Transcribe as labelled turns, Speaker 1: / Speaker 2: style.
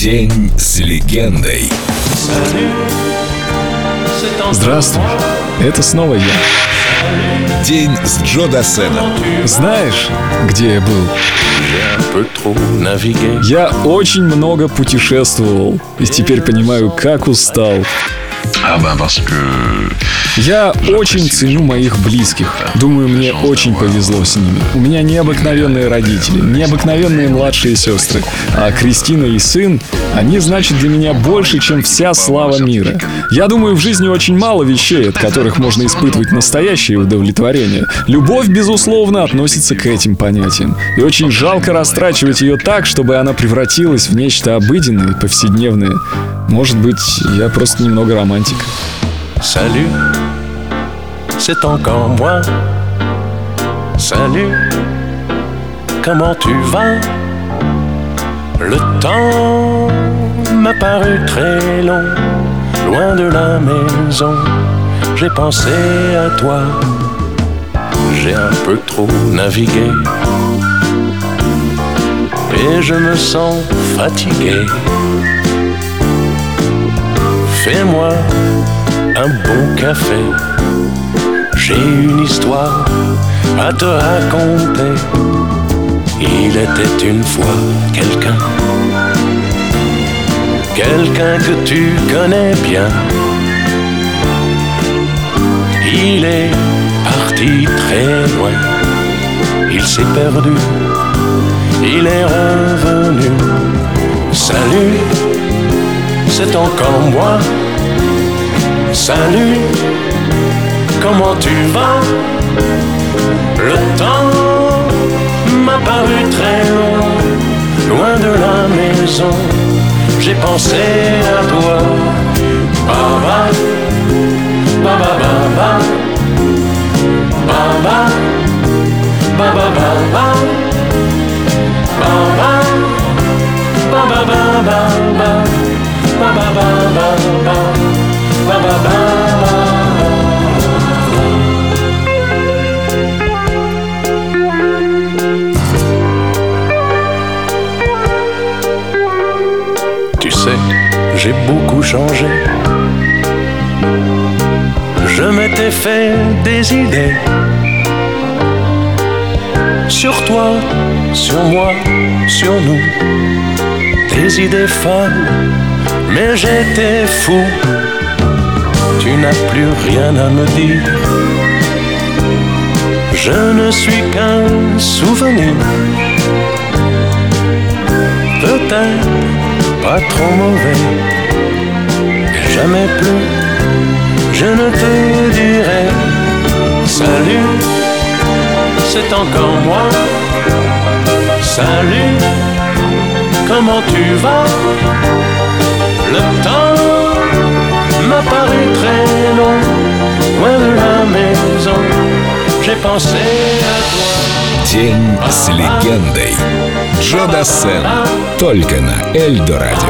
Speaker 1: День с легендой.
Speaker 2: Здравствуй, это снова я.
Speaker 1: День с Джо Дассеном.
Speaker 2: Знаешь, где я был? Я очень много путешествовал и теперь понимаю, как устал.
Speaker 3: Ah ben parce que
Speaker 2: Я очень ценю моих близких. Думаю, мне очень повезло с ними. У меня необыкновенные родители, необыкновенные младшие сестры. А Кристина и сын, они значат для меня больше, чем вся слава мира. Я думаю, в жизни очень мало вещей, от которых можно испытывать настоящее удовлетворение. Любовь, безусловно, относится к этим понятиям. И очень жалко растрачивать ее так, чтобы она превратилась в нечто обыденное и повседневное. Может быть, я просто немного романтик.
Speaker 4: Salut, c'est encore moi. Salut, comment tu vas? Le temps m'a paru très long, loin de la maison. J'ai pensé à toi, j'ai un peu trop navigué. Et je me sens fatigué. Fais-moi un bon café. J'ai une histoire à te raconter. Il était une fois quelqu'un, quelqu'un que tu connais bien. Il est parti très loin, il s'est perdu, il est revenu. Salut, c'est encore moi. Salut, comment tu vas? Le temps m'a paru très long, loin de la maison. J'ai pensé à toi. Baba, baba, baba, baba, baba, baba, baba, baba, baba, j'ai beaucoup changé. Je m'étais fait des idées sur toi, sur moi, sur nous. Des idées folles, mais j'étais fou tu n'as plus rien à me dire. Je ne suis qu'un souvenir, peut-être pas trop mauvais, mais jamais plus. Je ne te dirai salut, c'est encore moi. Salut, comment tu vas? Le temps pensé à toi.
Speaker 1: День с легендой. Джо Дассен. Только на Эльдо Радио.